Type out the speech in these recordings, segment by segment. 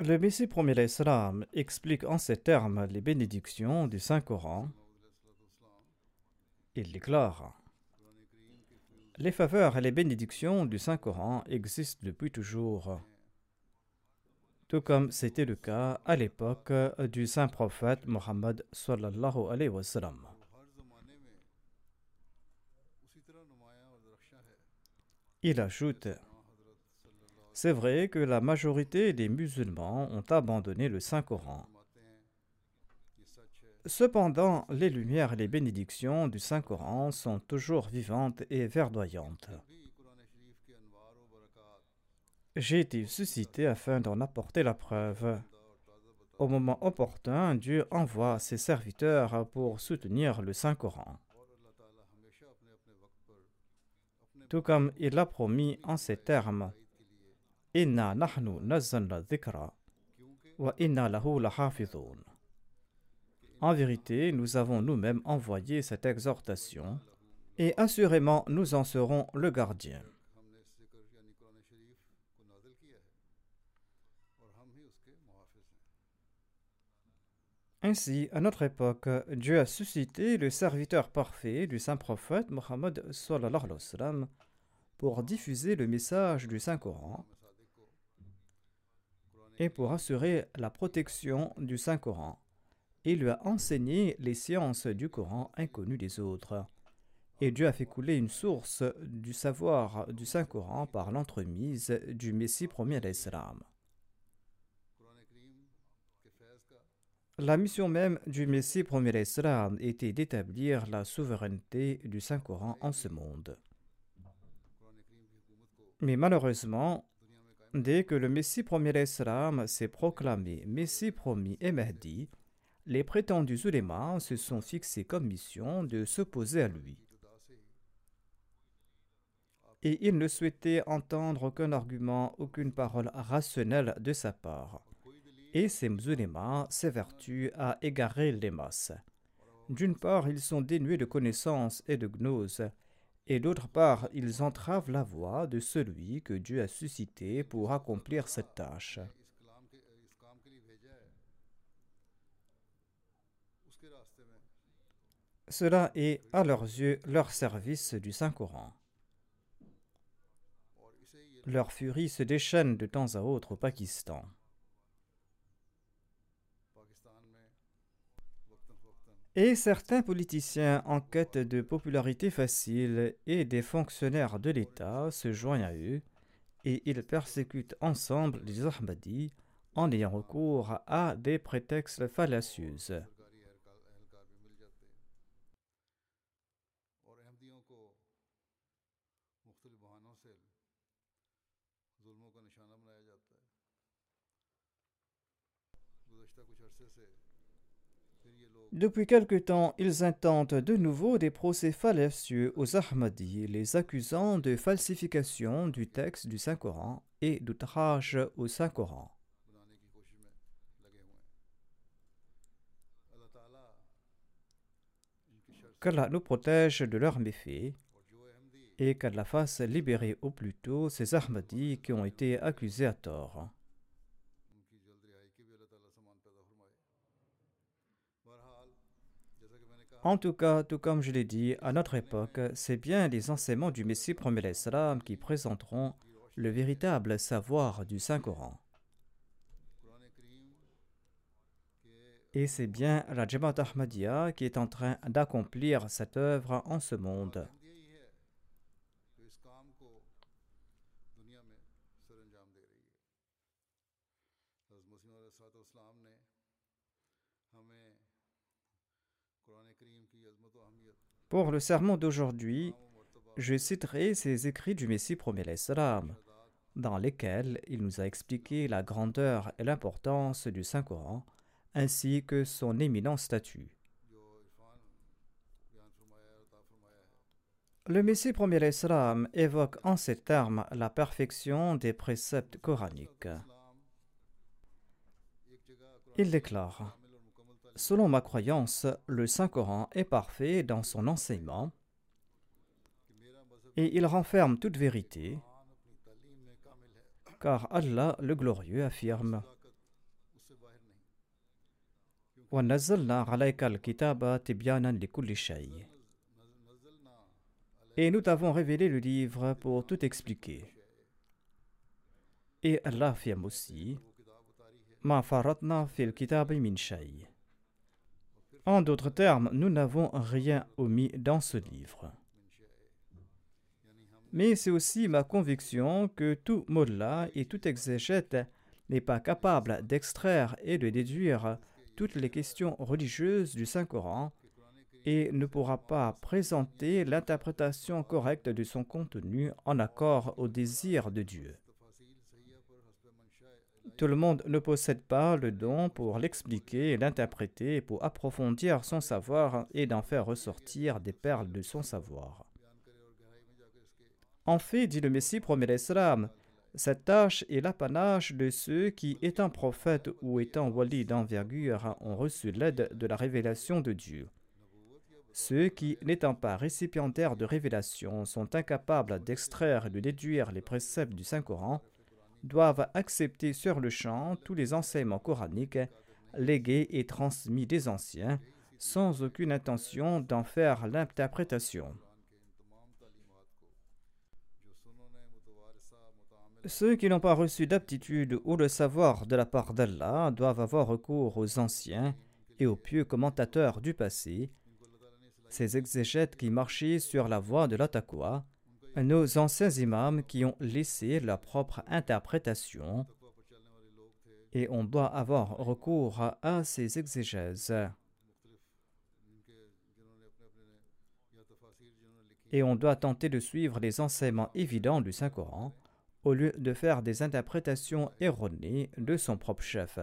Le Messie premier l'Islam explique en ces termes les bénédictions du Saint-Coran. Il déclare Les faveurs et les bénédictions du Saint-Coran existent depuis toujours, tout comme c'était le cas à l'époque du Saint-Prophète Mohammed. Il ajoute c'est vrai que la majorité des musulmans ont abandonné le Saint-Coran. Cependant, les lumières et les bénédictions du Saint-Coran sont toujours vivantes et verdoyantes. J'ai été suscité afin d'en apporter la preuve. Au moment opportun, Dieu envoie ses serviteurs pour soutenir le Saint-Coran. Tout comme il l'a promis en ces termes. Nahnu wa lahu. En vérité, nous avons nous-mêmes envoyé cette exhortation et assurément nous en serons le gardien. Ainsi, à notre époque, Dieu a suscité le serviteur parfait du saint prophète Mohammed pour diffuser le message du Saint-Coran et pour assurer la protection du Saint-Coran. Il lui a enseigné les sciences du Coran inconnues des autres. Et Dieu a fait couler une source du savoir du Saint-Coran par l'entremise du Messie premier d'Islam. La mission même du Messie premier d'Islam était d'établir la souveraineté du Saint-Coran en ce monde. Mais malheureusement, Dès que le Messie premier d'Islam s'est proclamé Messie promis et Mahdi, les prétendus ulémas se sont fixés comme mission de s'opposer à lui. Et ils ne souhaitaient entendre aucun argument, aucune parole rationnelle de sa part. Et ces musulmans s'évertuent à égarer les masses. D'une part, ils sont dénués de connaissances et de gnose, et d'autre part, ils entravent la voie de celui que Dieu a suscité pour accomplir cette tâche. Cela est, à leurs yeux, leur service du Saint-Coran. Leur furie se déchaîne de temps à autre au Pakistan. Et certains politiciens en quête de popularité facile et des fonctionnaires de l'État se joignent à eux et ils persécutent ensemble les Ahmadis en ayant recours à des prétextes fallacieux. Depuis quelque temps, ils intentent de nouveau des procès fallacieux aux Ahmadis, les accusant de falsification du texte du Saint-Coran et d'outrage au Saint-Coran. qu'Allah nous protège de leurs méfaits et qu'Allah fasse libérer au plus tôt ces Ahmadis qui ont été accusés à tort. En tout cas, tout comme je l'ai dit, à notre époque, c'est bien les enseignements du Messie premier l'Islam qui présenteront le véritable savoir du Saint-Coran. Et c'est bien la Jamaat Ahmadiyya qui est en train d'accomplir cette œuvre en ce monde. Pour le sermon d'aujourd'hui, je citerai ces écrits du Messie premier dans lesquels il nous a expliqué la grandeur et l'importance du Saint-Coran, ainsi que son éminent statut. Le Messie premier l'Islam évoque en ces termes la perfection des préceptes coraniques. Il déclare Selon ma croyance, le Saint-Coran est parfait dans son enseignement et il renferme toute vérité, car Allah le glorieux affirme Et nous t'avons révélé le livre pour tout expliquer. Et Allah affirme aussi. En d'autres termes, nous n'avons rien omis dans ce livre. Mais c'est aussi ma conviction que tout mollah et tout exégète n'est pas capable d'extraire et de déduire toutes les questions religieuses du Saint-Coran et ne pourra pas présenter l'interprétation correcte de son contenu en accord au désir de Dieu. Tout le monde ne possède pas le don pour l'expliquer, l'interpréter, pour approfondir son savoir et d'en faire ressortir des perles de son savoir. En fait, dit le Messie premier l'Islam, cette tâche est l'apanage de ceux qui, étant prophètes ou étant wali d'envergure, ont reçu l'aide de la révélation de Dieu. Ceux qui, n'étant pas récipiendaires de révélation, sont incapables d'extraire et de déduire les préceptes du Saint-Coran, doivent accepter sur le champ tous les enseignements coraniques légués et transmis des anciens, sans aucune intention d'en faire l'interprétation. Ceux qui n'ont pas reçu d'aptitude ou de savoir de la part d'Allah doivent avoir recours aux anciens et aux pieux commentateurs du passé, ces exégètes qui marchaient sur la voie de l'attaqua, nos anciens imams qui ont laissé leur propre interprétation et on doit avoir recours à ces exégèses. Et on doit tenter de suivre les enseignements évidents du Saint-Coran au lieu de faire des interprétations erronées de son propre chef.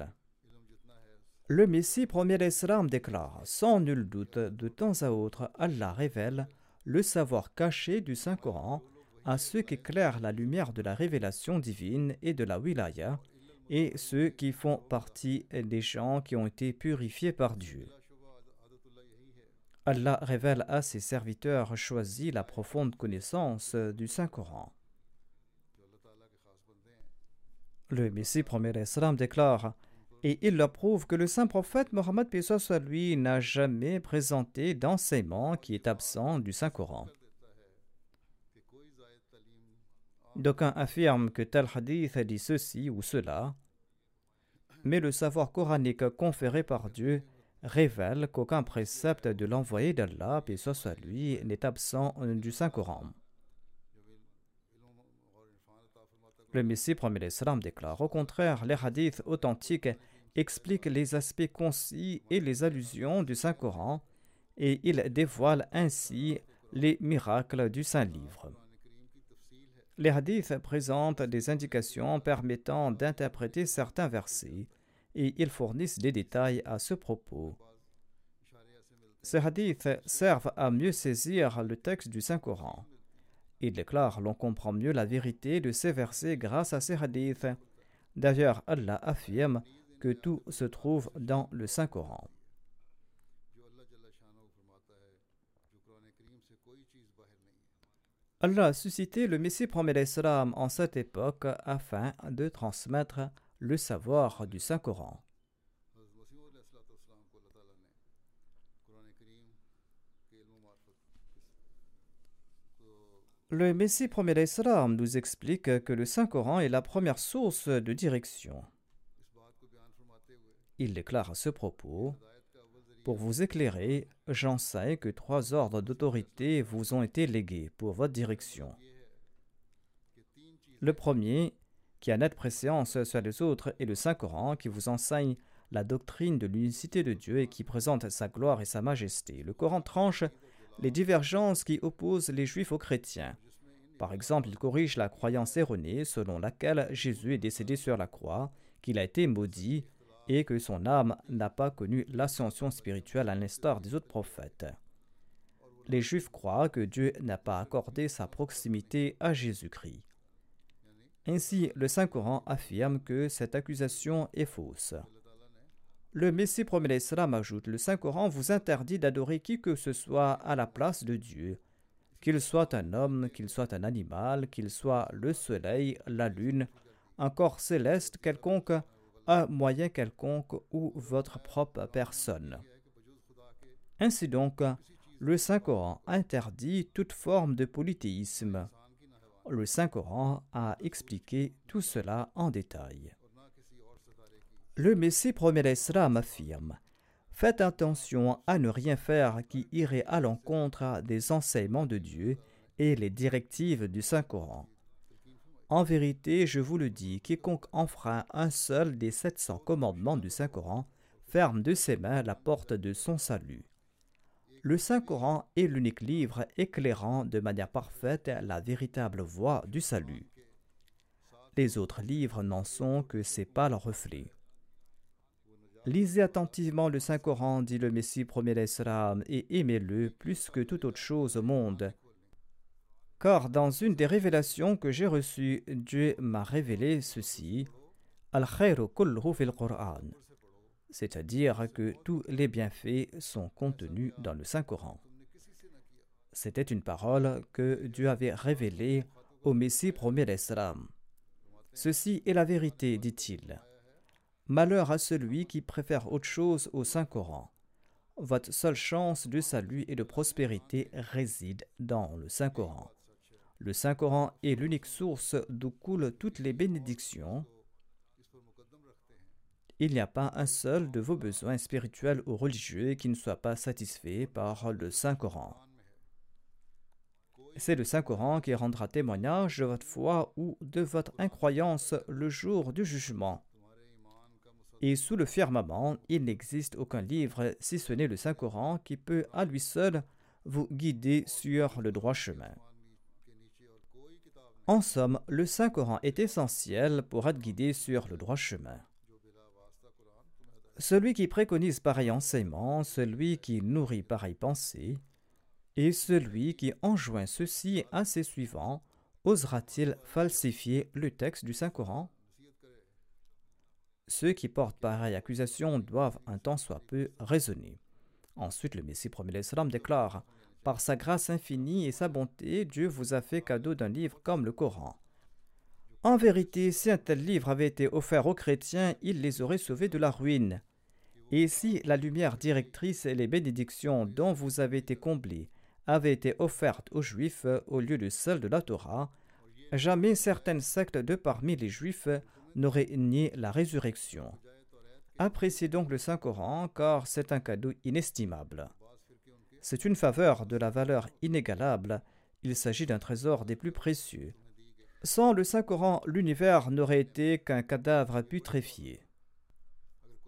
Le Messie premier l'Islam déclare Sans nul doute, de temps à autre, Allah révèle le savoir caché du Saint-Coran à ceux qui éclairent la lumière de la révélation divine et de la wilaya, et ceux qui font partie des gens qui ont été purifiés par Dieu. Allah révèle à ses serviteurs choisis la profonde connaissance du Saint-Coran. Le Messie premier déclare et il leur prouve que le saint prophète Mohammed lui n'a jamais présenté d'enseignement qui est absent du Saint-Coran. D'aucuns affirment que tel hadith a dit ceci ou cela, mais le savoir coranique conféré par Dieu révèle qu'aucun précepte de l'envoyé d'Allah, et lui, n'est absent du Saint-Coran. Le Messie premier l'Islam déclare au contraire, les hadiths authentiques explique les aspects concis et les allusions du Saint-Coran et il dévoile ainsi les miracles du Saint-Livre. Les hadiths présentent des indications permettant d'interpréter certains versets et ils fournissent des détails à ce propos. Ces hadiths servent à mieux saisir le texte du Saint-Coran. Ils déclarent l'on comprend mieux la vérité de ces versets grâce à ces hadiths. D'ailleurs, Allah affirme tout se trouve dans le Saint-Coran. Allah a suscité le Messie premier l'Islam en cette époque afin de transmettre le savoir du Saint-Coran. Le Messie premier l'Islam nous explique que le Saint-Coran est la première source de direction. Il déclare à ce propos pour vous éclairer, j'enseigne que trois ordres d'autorité vous ont été légués pour votre direction. Le premier, qui a nette préséance sur les autres, est le Saint-Coran, qui vous enseigne la doctrine de l'unicité de Dieu et qui présente sa gloire et sa majesté. Le Coran tranche les divergences qui opposent les juifs aux chrétiens. Par exemple, il corrige la croyance erronée selon laquelle Jésus est décédé sur la croix, qu'il a été maudit et que son âme n'a pas connu l'ascension spirituelle à l'instar des autres prophètes. Les Juifs croient que Dieu n'a pas accordé sa proximité à Jésus-Christ. Ainsi, le Saint-Coran affirme que cette accusation est fausse. Le Messie promet l'Islam ajoute Le Saint-Coran vous interdit d'adorer qui que ce soit à la place de Dieu, qu'il soit un homme, qu'il soit un animal, qu'il soit le soleil, la lune, un corps céleste quelconque, un moyen quelconque ou votre propre personne. Ainsi donc, le Saint-Coran interdit toute forme de polythéisme. Le Saint-Coran a expliqué tout cela en détail. Le Messie premier l'Islam affirme Faites attention à ne rien faire qui irait à l'encontre des enseignements de Dieu et les directives du Saint-Coran. En vérité, je vous le dis, quiconque enfreint un seul des 700 commandements du Saint-Coran ferme de ses mains la porte de son salut. Le Saint-Coran est l'unique livre éclairant de manière parfaite la véritable voie du salut. Les autres livres n'en sont que ses pâles reflets. Lisez attentivement le Saint-Coran, dit le Messie premier d'Islam, et aimez-le plus que toute autre chose au monde car dans une des révélations que j'ai reçues, Dieu m'a révélé ceci al fil Qur'an c'est-à-dire que tous les bienfaits sont contenus dans le Saint-Coran. C'était une parole que Dieu avait révélée au Messie premier d'Islam. Ceci est la vérité, dit-il. Malheur à celui qui préfère autre chose au Saint-Coran. Votre seule chance de salut et de prospérité réside dans le Saint-Coran. Le Saint-Coran est l'unique source d'où coulent toutes les bénédictions. Il n'y a pas un seul de vos besoins spirituels ou religieux qui ne soit pas satisfait par le Saint-Coran. C'est le Saint-Coran qui rendra témoignage de votre foi ou de votre incroyance le jour du jugement. Et sous le firmament, il n'existe aucun livre, si ce n'est le Saint-Coran, qui peut à lui seul vous guider sur le droit chemin. En somme, le Saint-Coran est essentiel pour être guidé sur le droit chemin. Celui qui préconise pareil enseignement, celui qui nourrit pareille pensée, et celui qui enjoint ceci à ses suivants, osera-t-il falsifier le texte du Saint-Coran? Ceux qui portent pareille accusation doivent un temps soit peu raisonner. Ensuite, le Messie premier déclare par sa grâce infinie et sa bonté, Dieu vous a fait cadeau d'un livre comme le Coran. En vérité, si un tel livre avait été offert aux chrétiens, il les aurait sauvés de la ruine. Et si la lumière directrice et les bénédictions dont vous avez été comblés avaient été offertes aux Juifs au lieu de celles de la Torah, jamais certaines sectes de parmi les Juifs n'auraient nié la résurrection. Appréciez donc le Saint-Coran, car c'est un cadeau inestimable. C'est une faveur de la valeur inégalable. Il s'agit d'un trésor des plus précieux. Sans le Saint-Coran, l'univers n'aurait été qu'un cadavre putréfié.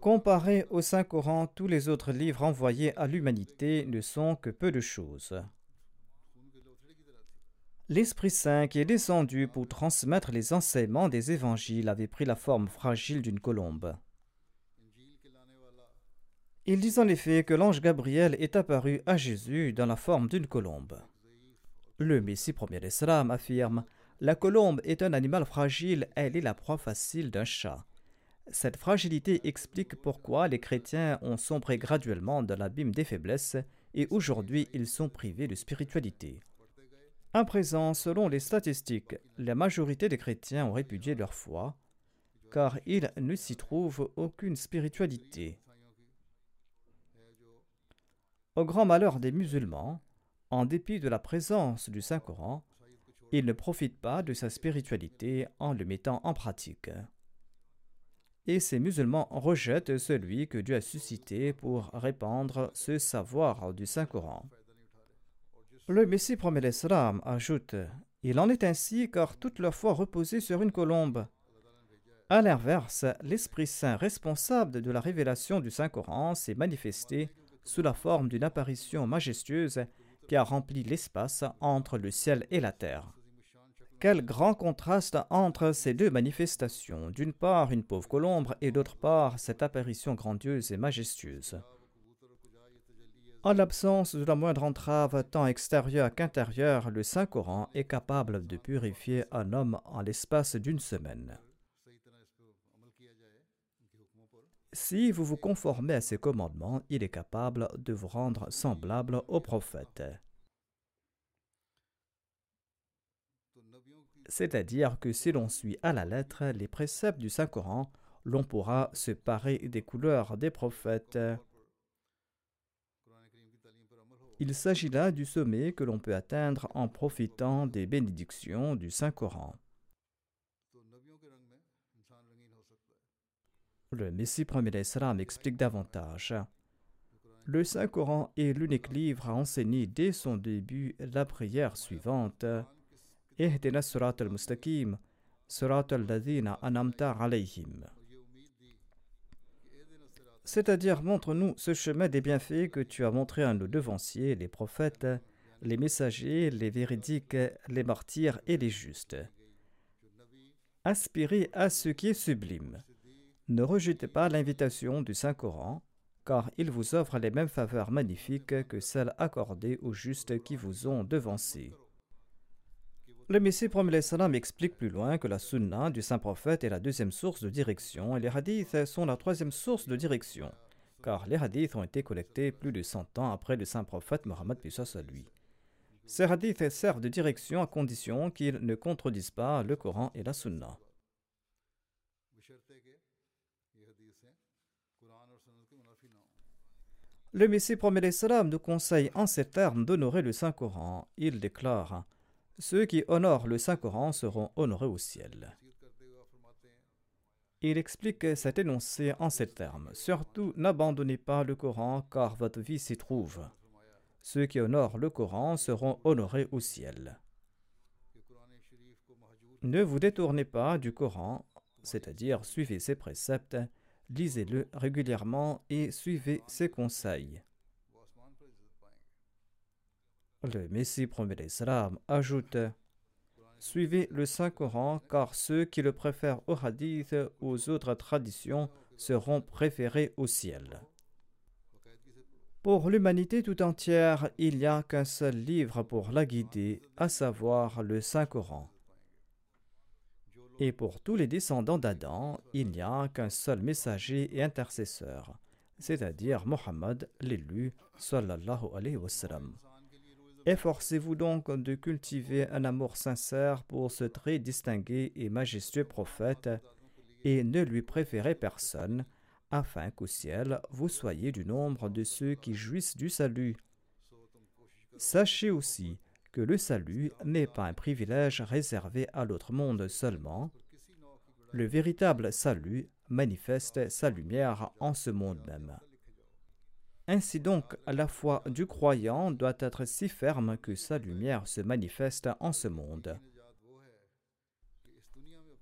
Comparé au Saint-Coran, tous les autres livres envoyés à l'humanité ne sont que peu de choses. L'Esprit Saint qui est descendu pour transmettre les enseignements des évangiles avait pris la forme fragile d'une colombe. Il dit en effet que l'ange Gabriel est apparu à Jésus dans la forme d'une colombe. Le Messie premier d'Islam affirme La colombe est un animal fragile, elle est la proie facile d'un chat. Cette fragilité explique pourquoi les chrétiens ont sombré graduellement dans l'abîme des faiblesses et aujourd'hui ils sont privés de spiritualité. À présent, selon les statistiques, la majorité des chrétiens ont répudié leur foi, car il ne s'y trouve aucune spiritualité. Au grand malheur des musulmans, en dépit de la présence du Saint-Coran, ils ne profitent pas de sa spiritualité en le mettant en pratique. Et ces musulmans rejettent celui que Dieu a suscité pour répandre ce savoir du Saint-Coran. Le Messie promet l'Islam ajoute Il en est ainsi car toute leur foi reposait sur une colombe. A l'inverse, l'Esprit Saint responsable de la révélation du Saint-Coran s'est manifesté sous la forme d'une apparition majestueuse qui a rempli l'espace entre le ciel et la terre. Quel grand contraste entre ces deux manifestations, d'une part une pauvre colombe et d'autre part cette apparition grandiose et majestueuse. En l'absence de la moindre entrave tant extérieure qu'intérieure, le Saint-Coran est capable de purifier un homme en l'espace d'une semaine. Si vous vous conformez à ses commandements, il est capable de vous rendre semblable au prophète. C'est-à-dire que si l'on suit à la lettre les préceptes du Saint-Coran, l'on pourra se parer des couleurs des prophètes. Il s'agit là du sommet que l'on peut atteindre en profitant des bénédictions du Saint-Coran. Le Messie premier l'Islam explique davantage. Le Saint-Coran est l'unique livre à enseigner dès son début la prière suivante. surat al-mustaqim, surat al-ladhina. C'est-à-dire, montre-nous ce chemin des bienfaits que tu as montré à nos devanciers, les prophètes, les messagers, les véridiques, les martyrs et les justes. Aspirez à ce qui est sublime. Ne rejetez pas l'invitation du Saint-Coran, car il vous offre les mêmes faveurs magnifiques que celles accordées aux justes qui vous ont devancés. Le Messie promet salam explique plus loin que la sunna du saint prophète est la deuxième source de direction et les hadiths sont la troisième source de direction, car les hadiths ont été collectés plus de 100 ans après le saint prophète Mohammed à lui. Ces hadiths servent de direction à condition qu'ils ne contredisent pas le Coran et la sunna. Le Messie promet salam nous conseille en ces termes d'honorer le Saint-Coran. Il déclare Ceux qui honorent le Saint-Coran seront honorés au ciel. Il explique cet énoncé en ces termes Surtout, n'abandonnez pas le Coran car votre vie s'y trouve. Ceux qui honorent le Coran seront honorés au ciel. Ne vous détournez pas du Coran, c'est-à-dire suivez ses préceptes lisez-le régulièrement et suivez ses conseils. Le Messie promet l'Islam ajoute Suivez le Saint-Coran car ceux qui le préfèrent au hadith aux autres traditions seront préférés au ciel. Pour l'humanité tout entière, il n'y a qu'un seul livre pour la guider, à savoir le Saint-Coran. Et pour tous les descendants d'Adam, il n'y a qu'un seul messager et intercesseur, c'est-à-dire Mohammed, l'élu, sallallahu alayhi wa sallam. Efforcez-vous donc de cultiver un amour sincère pour ce très distingué et majestueux prophète et ne lui préférez personne, afin qu'au ciel vous soyez du nombre de ceux qui jouissent du salut. Sachez aussi que le salut n'est pas un privilège réservé à l'autre monde seulement. Le véritable salut manifeste sa lumière en ce monde même. Ainsi donc, la foi du croyant doit être si ferme que sa lumière se manifeste en ce monde.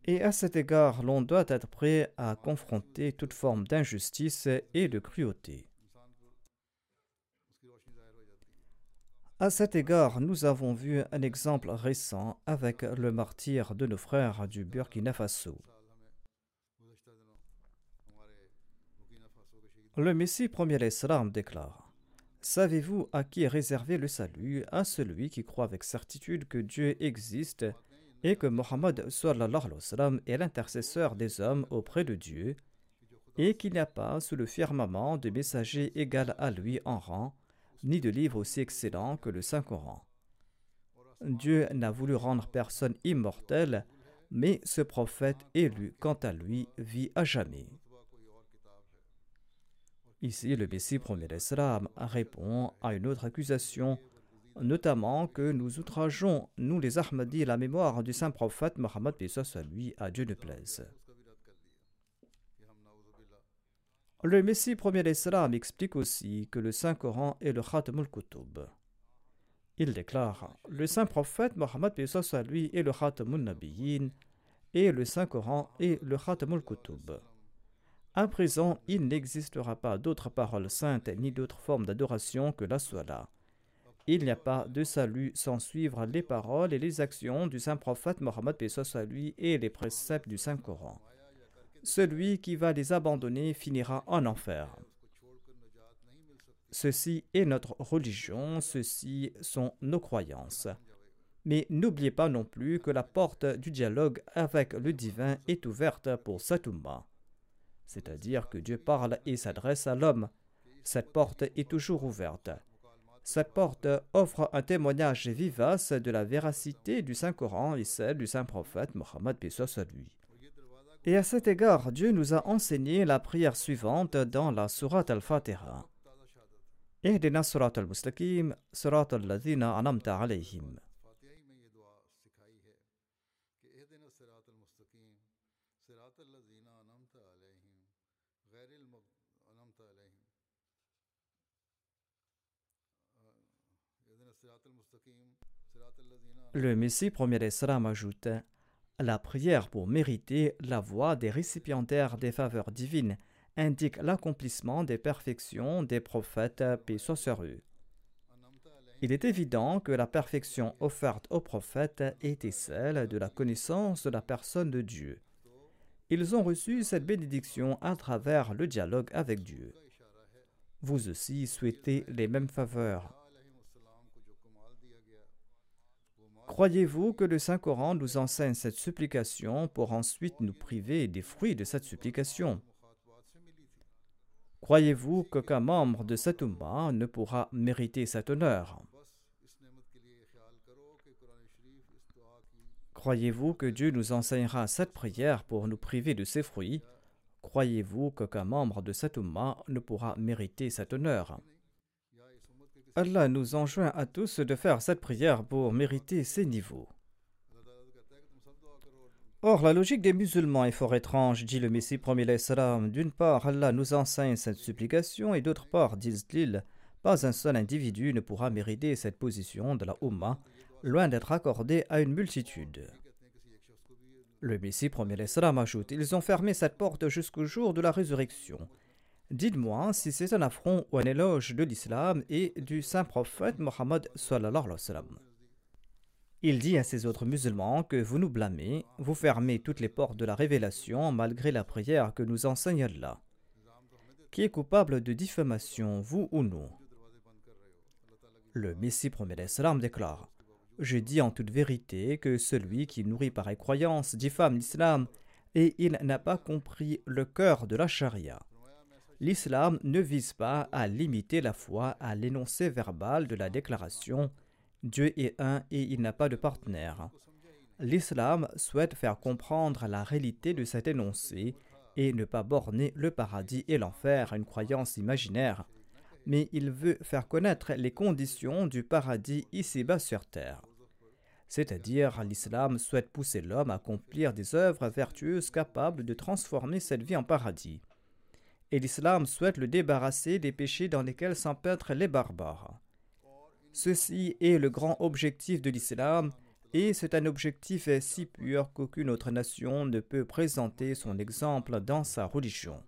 Et à cet égard, l'on doit être prêt à confronter toute forme d'injustice et de cruauté. À cet égard, nous avons vu un exemple récent avec le martyr de nos frères du Burkina Faso. Le Messie premier l'Islam déclare Savez-vous à qui est réservé le salut À celui qui croit avec certitude que Dieu existe et que Mohammed est l'intercesseur des hommes auprès de Dieu et qu'il n'y a pas sous le firmament de messager égal à lui en rang ni de livre aussi excellent que le Saint-Coran. Dieu n'a voulu rendre personne immortelle, mais ce prophète élu, quant à lui, vit à jamais. Ici, le Messie premier Islam répond à une autre accusation, notamment que nous outrageons, nous les Ahmadis, la mémoire du saint prophète Mohammed à lui, à Dieu ne plaise. Le Messie premier Islam explique aussi que le Saint-Coran est le Khatamul Kutub. Il déclare Le saint prophète Mohammed lui est le Khatamul Nabiyyin et le Saint-Coran est le Khatamul Kutub. À présent, il n'existera pas d'autres paroles saintes ni d'autres formes d'adoration que la Salah. Il n'y a pas de salut sans suivre les paroles et les actions du saint prophète Mohammed lui et les préceptes du Saint-Coran. Celui qui va les abandonner finira en enfer. Ceci est notre religion, ceci sont nos croyances. Mais n'oubliez pas non plus que la porte du dialogue avec le divin est ouverte pour Satouma c'est-à-dire que Dieu parle et s'adresse à l'homme. Cette porte est toujours ouverte. Cette porte offre un témoignage vivace de la véracité du Saint-Coran et celle du Saint-Prophète Mohammed à lui. Et à cet égard, Dieu nous a enseigné la prière suivante dans la Surat al-Fatiha. surat al-Mustaqim, surat al-Ladina anamta alayhim. Le Messie premier Islam ajoute La prière pour mériter la voie des récipiendaires des faveurs divines indique l'accomplissement des perfections des prophètes, paix soit Il est évident que la perfection offerte aux prophètes était celle de la connaissance de la personne de Dieu. Ils ont reçu cette bénédiction à travers le dialogue avec Dieu. Vous aussi souhaitez les mêmes faveurs. Croyez-vous que le Saint-Coran nous enseigne cette supplication pour ensuite nous priver des fruits de cette supplication? Croyez-vous qu'aucun membre de cet Ummah ne pourra mériter cet honneur? Croyez-vous que Dieu nous enseignera cette prière pour nous priver de ses fruits? Croyez-vous qu'aucun membre de cet Ummah ne pourra mériter cet honneur? Allah nous enjoint à tous de faire cette prière pour mériter ces niveaux. Or, la logique des musulmans est fort étrange, dit le Messie premier salam. D'une part, Allah nous enseigne cette supplication, et d'autre part, disent-ils, pas un seul individu ne pourra mériter cette position de la Ummah, loin d'être accordé à une multitude. Le Messie premier salam ajoute Ils ont fermé cette porte jusqu'au jour de la résurrection. Dites-moi si c'est un affront ou un éloge de l'islam et du saint prophète Mohammed Il dit à ces autres musulmans que vous nous blâmez, vous fermez toutes les portes de la révélation malgré la prière que nous enseigne Allah. Qui est coupable de diffamation, vous ou nous? Le Messie promet l'islam déclare Je dis en toute vérité que celui qui nourrit pareille croyance diffame l'islam et il n'a pas compris le cœur de la charia l'islam ne vise pas à limiter la foi à l'énoncé verbal de la déclaration Dieu est un et il n'a pas de partenaire. L'islam souhaite faire comprendre la réalité de cet énoncé et ne pas borner le paradis et l'enfer à une croyance imaginaire, mais il veut faire connaître les conditions du paradis ici-bas sur terre. C'est-à-dire, l'islam souhaite pousser l'homme à accomplir des œuvres vertueuses capables de transformer cette vie en paradis et l'islam souhaite le débarrasser des péchés dans lesquels s'empêtrent les barbares. Ceci est le grand objectif de l'islam et c'est un objectif si pur qu'aucune autre nation ne peut présenter son exemple dans sa religion.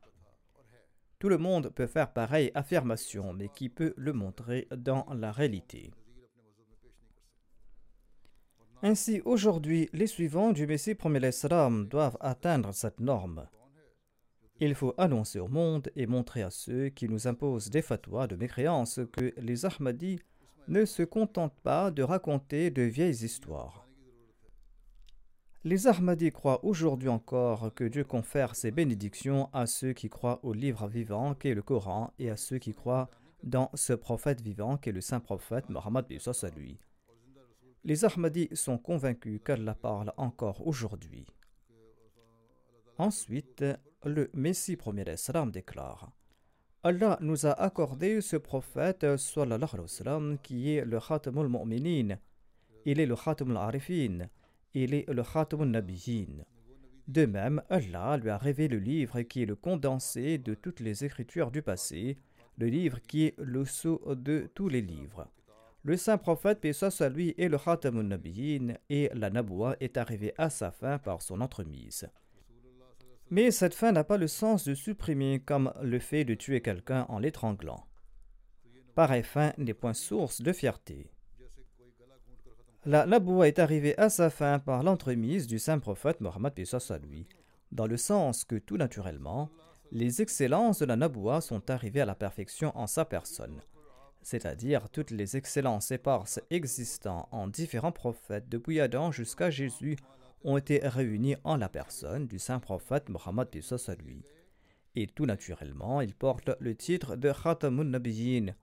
Tout le monde peut faire pareille affirmation, mais qui peut le montrer dans la réalité? Ainsi, aujourd'hui, les suivants du Messie premier doivent atteindre cette norme. Il faut annoncer au monde et montrer à ceux qui nous imposent des fatwas de mécréance que les Ahmadis ne se contentent pas de raconter de vieilles histoires. Les Ahmadis croient aujourd'hui encore que Dieu confère ses bénédictions à ceux qui croient au livre vivant qu'est le Coran et à ceux qui croient dans ce prophète vivant qu'est le saint prophète Mohammed à lui. Les Ahmadis sont convaincus qu'Allah parle encore aujourd'hui. Ensuite, le Messie premier déclare Allah nous a accordé ce prophète qui est le Khatamul Mu'minin. Il est le Khatamul Arifin. Il est le Khatamul Nabiyin. De même, Allah lui a révélé le livre qui est le condensé de toutes les écritures du passé, le livre qui est le sceau de tous les livres. Le saint prophète, paix soit lui, est le Khatamun Nabiyin et la Naboua est arrivée à sa fin par son entremise. Mais cette fin n'a pas le sens de supprimer comme le fait de tuer quelqu'un en l'étranglant. Pareille fin n'est point source de fierté. La Naboua est arrivée à sa fin par l'entremise du saint prophète Mohammed lui, dans le sens que tout naturellement, les excellences de la Naboua sont arrivées à la perfection en sa personne, c'est-à-dire toutes les excellences éparses existant en différents prophètes depuis Adam jusqu'à Jésus ont été réunis en la personne du saint prophète Mohammed lui. Et tout naturellement, il porte le titre de Khatamun Nabiyyin.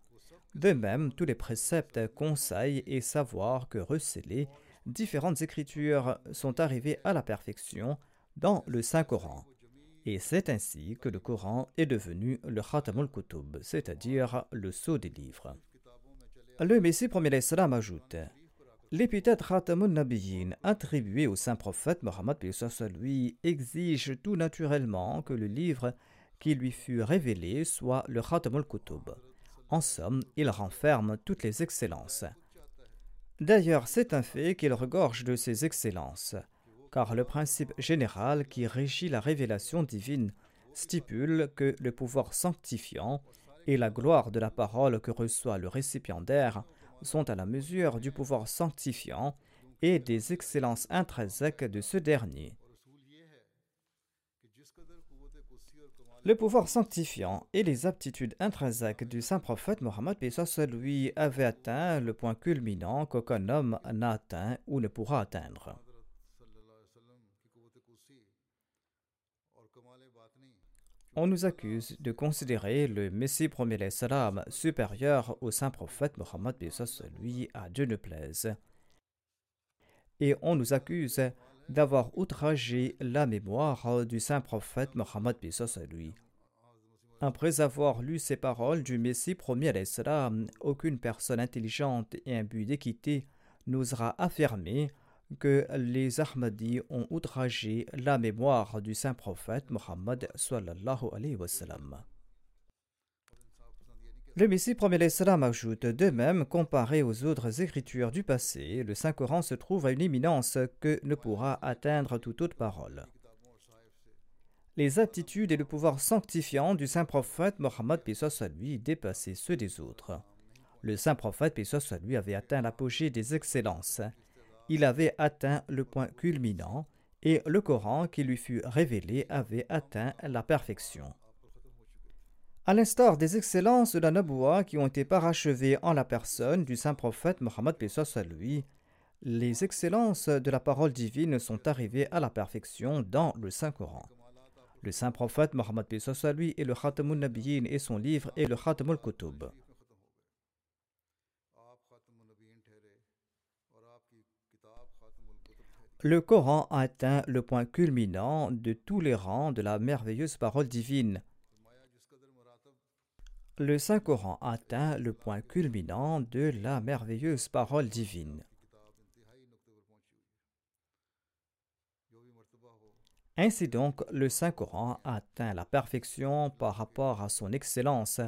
De même, tous les préceptes, conseils et savoirs que recélés différentes écritures sont arrivés à la perfection dans le Saint-Coran. Et c'est ainsi que le Coran est devenu le Khatamul Kutub, c'est-à-dire le sceau des livres. Le Messie premier Islam ajoute L'épithète Khatamun Nabiyyin attribuée au saint prophète Mohammed lui exige tout naturellement que le livre qui lui fut révélé soit le Khatamul Kutub. En somme, il renferme toutes les excellences. D'ailleurs, c'est un fait qu'il regorge de ces excellences, car le principe général qui régit la révélation divine stipule que le pouvoir sanctifiant et la gloire de la parole que reçoit le récipiendaire sont à la mesure du pouvoir sanctifiant et des excellences intrinsèques de ce dernier. Le pouvoir sanctifiant et les aptitudes intrinsèques du saint prophète Mohammed lui avaient atteint le point culminant qu'aucun homme n'a atteint ou ne pourra atteindre. On nous accuse de considérer le Messie premier salam supérieur au saint prophète Mohammed lui à Dieu ne plaise. Et on nous accuse d'avoir outragé la mémoire du saint prophète Mohammed lui. Après avoir lu ces paroles du Messie premier salam, aucune personne intelligente et imbue d'équité n'osera affirmer que les Ahmadis ont outragé la mémoire du saint prophète Mohammed. Le Messie premier l'Islam ajoute de même, comparé aux autres écritures du passé, le Saint-Coran se trouve à une éminence que ne pourra atteindre toute autre parole. Les aptitudes et le pouvoir sanctifiant du saint prophète Mohammed lui dépassaient ceux des autres. Le saint prophète lui avait atteint l'apogée des excellences il avait atteint le point culminant et le Coran qui lui fut révélé avait atteint la perfection. À l'instar des excellences de la Naboua qui ont été parachevées en la personne du saint prophète Mohammed les excellences de la parole divine sont arrivées à la perfection dans le Saint Coran. Le saint prophète Mohammed lui est le Khatamun Nabiyyin et son livre est le Khatamul Kutub. Le Coran atteint le point culminant de tous les rangs de la merveilleuse parole divine. Le Saint-Coran atteint le point culminant de la merveilleuse parole divine. Ainsi donc, le Saint-Coran atteint la perfection par rapport à son excellence,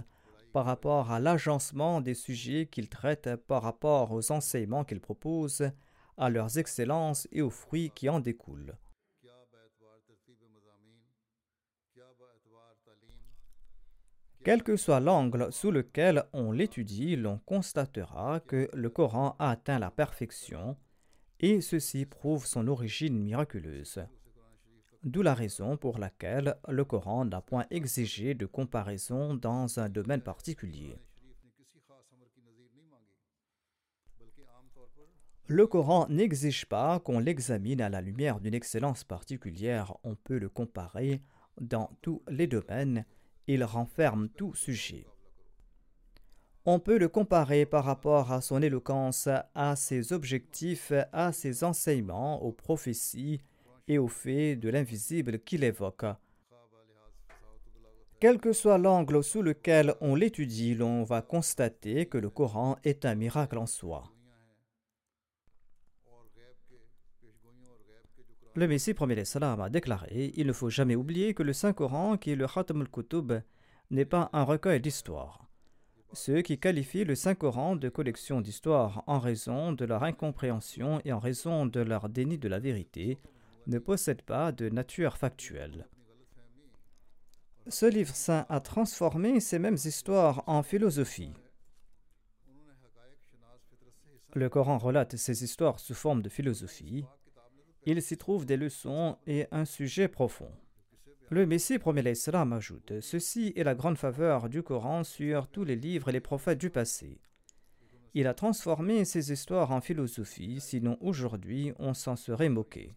par rapport à l'agencement des sujets qu'il traite, par rapport aux enseignements qu'il propose, à leurs excellences et aux fruits qui en découlent. Quel que soit l'angle sous lequel on l'étudie, l'on constatera que le Coran a atteint la perfection, et ceci prouve son origine miraculeuse. D'où la raison pour laquelle le Coran n'a point exigé de comparaison dans un domaine particulier. Le Coran n'exige pas qu'on l'examine à la lumière d'une excellence particulière, on peut le comparer dans tous les domaines, il renferme tout sujet. On peut le comparer par rapport à son éloquence, à ses objectifs, à ses enseignements, aux prophéties et aux faits de l'invisible qu'il évoque. Quel que soit l'angle sous lequel on l'étudie, l'on va constater que le Coran est un miracle en soi. Le Messie premier salam a déclaré Il ne faut jamais oublier que le Saint-Coran, qui est le Khatam al-Kutub, n'est pas un recueil d'histoires. Ceux qui qualifient le Saint-Coran de collection d'histoires en raison de leur incompréhension et en raison de leur déni de la vérité ne possèdent pas de nature factuelle. Ce livre saint a transformé ces mêmes histoires en philosophie. Le Coran relate ces histoires sous forme de philosophie. Il s'y trouve des leçons et un sujet profond. Le Messie promet l'Islam ajoute Ceci est la grande faveur du Coran sur tous les livres et les prophètes du passé. Il a transformé ces histoires en philosophie, sinon aujourd'hui on s'en serait moqué.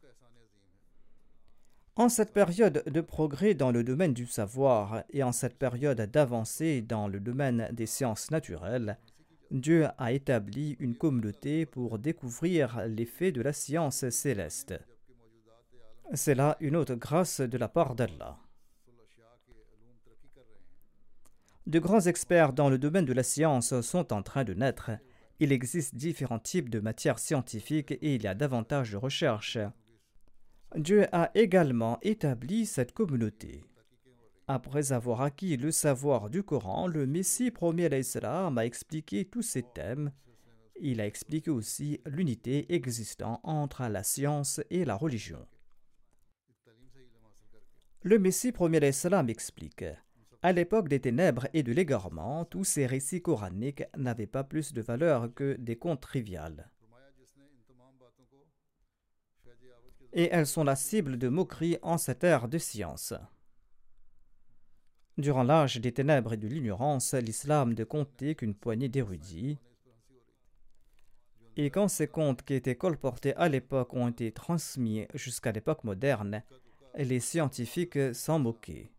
En cette période de progrès dans le domaine du savoir et en cette période d'avancée dans le domaine des sciences naturelles, Dieu a établi une communauté pour découvrir les faits de la science céleste. C'est là une autre grâce de la part d'Allah. De grands experts dans le domaine de la science sont en train de naître. Il existe différents types de matières scientifiques et il y a davantage de recherches. Dieu a également établi cette communauté. Après avoir acquis le savoir du Coran, le Messie premier l'Islam a expliqué tous ces thèmes. Il a expliqué aussi l'unité existant entre la science et la religion. Le Messie premier l'Islam explique À l'époque des ténèbres et de l'égarement, tous ces récits coraniques n'avaient pas plus de valeur que des contes triviales. et elles sont la cible de moqueries en cette ère de science. Durant l'âge des ténèbres et de l'ignorance, l'islam ne comptait qu'une poignée d'érudits. Et quand ces contes qui étaient colportés à l'époque ont été transmis jusqu'à l'époque moderne, les scientifiques s'en moquaient.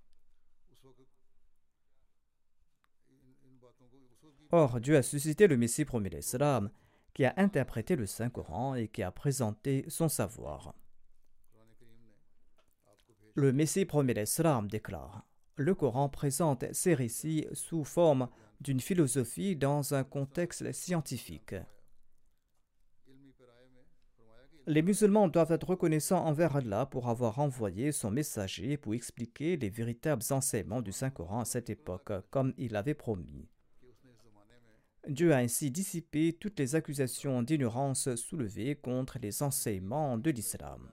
Or, Dieu a suscité le Messie promis l'Islam, qui a interprété le Saint-Coran et qui a présenté son savoir. Le Messie premier l'Islam déclare Le Coran présente ces récits sous forme d'une philosophie dans un contexte scientifique. Les musulmans doivent être reconnaissants envers Allah pour avoir envoyé son messager pour expliquer les véritables enseignements du Saint-Coran à cette époque, comme il l'avait promis. Dieu a ainsi dissipé toutes les accusations d'ignorance soulevées contre les enseignements de l'islam.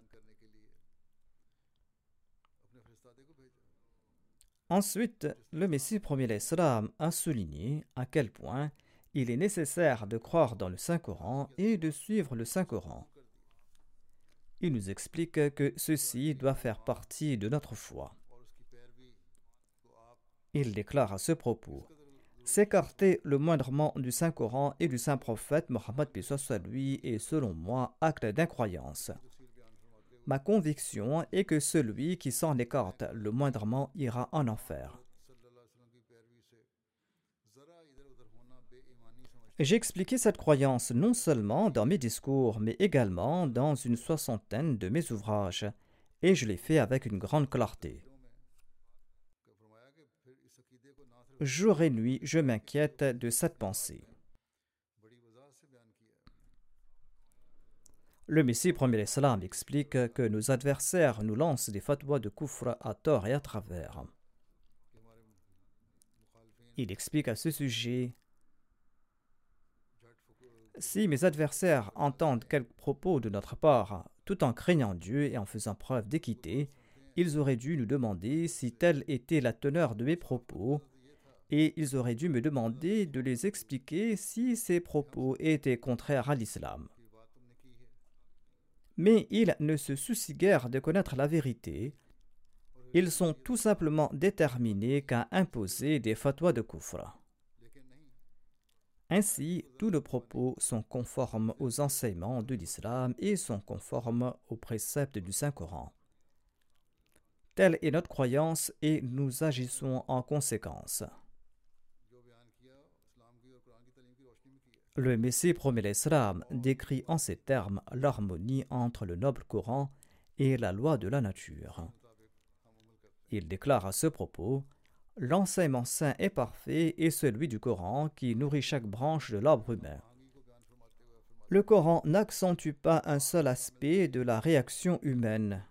Ensuite, le Messie premier l'Islam a souligné à quel point il est nécessaire de croire dans le Saint-Coran et de suivre le Saint-Coran. Il nous explique que ceci doit faire partie de notre foi. Il déclare à ce propos S'écarter le moindrement du Saint-Coran et du Saint-Prophète Mohammed lui est selon moi acte d'incroyance. Ma conviction est que celui qui s'en écarte le moindrement ira en enfer. J'ai expliqué cette croyance non seulement dans mes discours, mais également dans une soixantaine de mes ouvrages, et je l'ai fait avec une grande clarté. Jour et nuit, je m'inquiète de cette pensée. Le Messie premier salam explique que nos adversaires nous lancent des fatwas de kufr à tort et à travers. Il explique à ce sujet Si mes adversaires entendent quelques propos de notre part, tout en craignant Dieu et en faisant preuve d'équité, ils auraient dû nous demander si telle était la teneur de mes propos, et ils auraient dû me demander de les expliquer si ces propos étaient contraires à l'islam mais ils ne se soucient guère de connaître la vérité. Ils sont tout simplement déterminés qu'à imposer des fatwas de kufra. Ainsi, tous nos propos sont conformes aux enseignements de l'islam et sont conformes aux préceptes du Saint-Coran. Telle est notre croyance et nous agissons en conséquence. Le Messie promet l'Islam décrit en ces termes l'harmonie entre le noble Coran et la loi de la nature. Il déclare à ce propos L'enseignement saint et parfait est celui du Coran qui nourrit chaque branche de l'arbre humain. Le Coran n'accentue pas un seul aspect de la réaction humaine.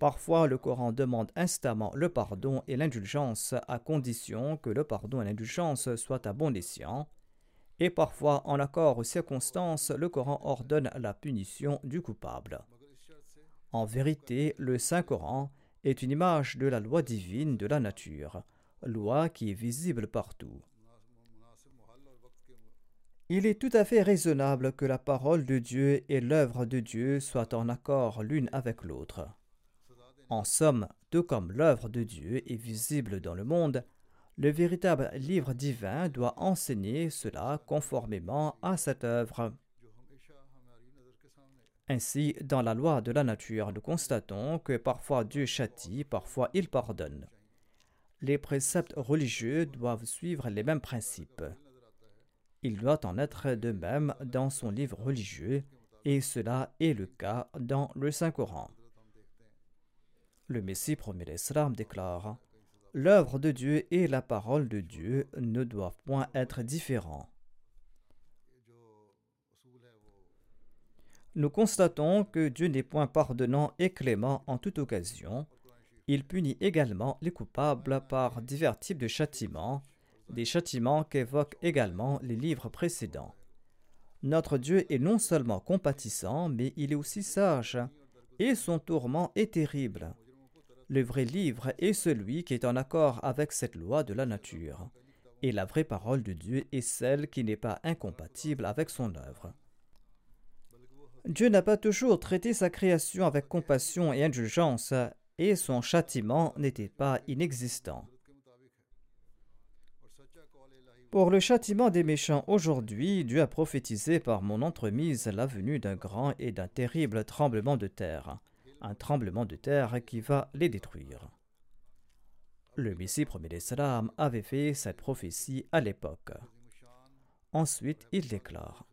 Parfois, le Coran demande instamment le pardon et l'indulgence à condition que le pardon et l'indulgence soient à bon et parfois, en accord aux circonstances, le Coran ordonne la punition du coupable. En vérité, le Saint-Coran est une image de la loi divine de la nature, loi qui est visible partout. Il est tout à fait raisonnable que la parole de Dieu et l'œuvre de Dieu soient en accord l'une avec l'autre. En somme, tout comme l'œuvre de Dieu est visible dans le monde, le véritable livre divin doit enseigner cela conformément à cette œuvre. Ainsi, dans la loi de la nature, nous constatons que parfois Dieu châtie, parfois il pardonne. Les préceptes religieux doivent suivre les mêmes principes. Il doit en être de même dans son livre religieux, et cela est le cas dans le Saint-Coran. Le Messie premier l'Islam déclare L'œuvre de Dieu et la parole de Dieu ne doivent point être différents. Nous constatons que Dieu n'est point pardonnant et clément en toute occasion. Il punit également les coupables par divers types de châtiments, des châtiments qu'évoquent également les livres précédents. Notre Dieu est non seulement compatissant, mais il est aussi sage, et son tourment est terrible. Le vrai livre est celui qui est en accord avec cette loi de la nature. Et la vraie parole de Dieu est celle qui n'est pas incompatible avec son œuvre. Dieu n'a pas toujours traité sa création avec compassion et indulgence, et son châtiment n'était pas inexistant. Pour le châtiment des méchants aujourd'hui, Dieu a prophétisé par mon entremise la venue d'un grand et d'un terrible tremblement de terre un tremblement de terre qui va les détruire. Le Messie premier l'Islam avait fait cette prophétie à l'époque. Ensuite, il déclare